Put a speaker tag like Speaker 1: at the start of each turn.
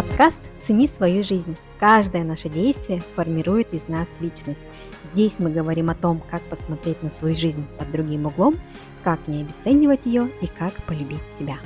Speaker 1: подкаст «Цени свою жизнь». Каждое наше действие формирует из нас личность. Здесь мы говорим о том, как посмотреть на свою жизнь под другим углом, как не обесценивать ее и как полюбить себя.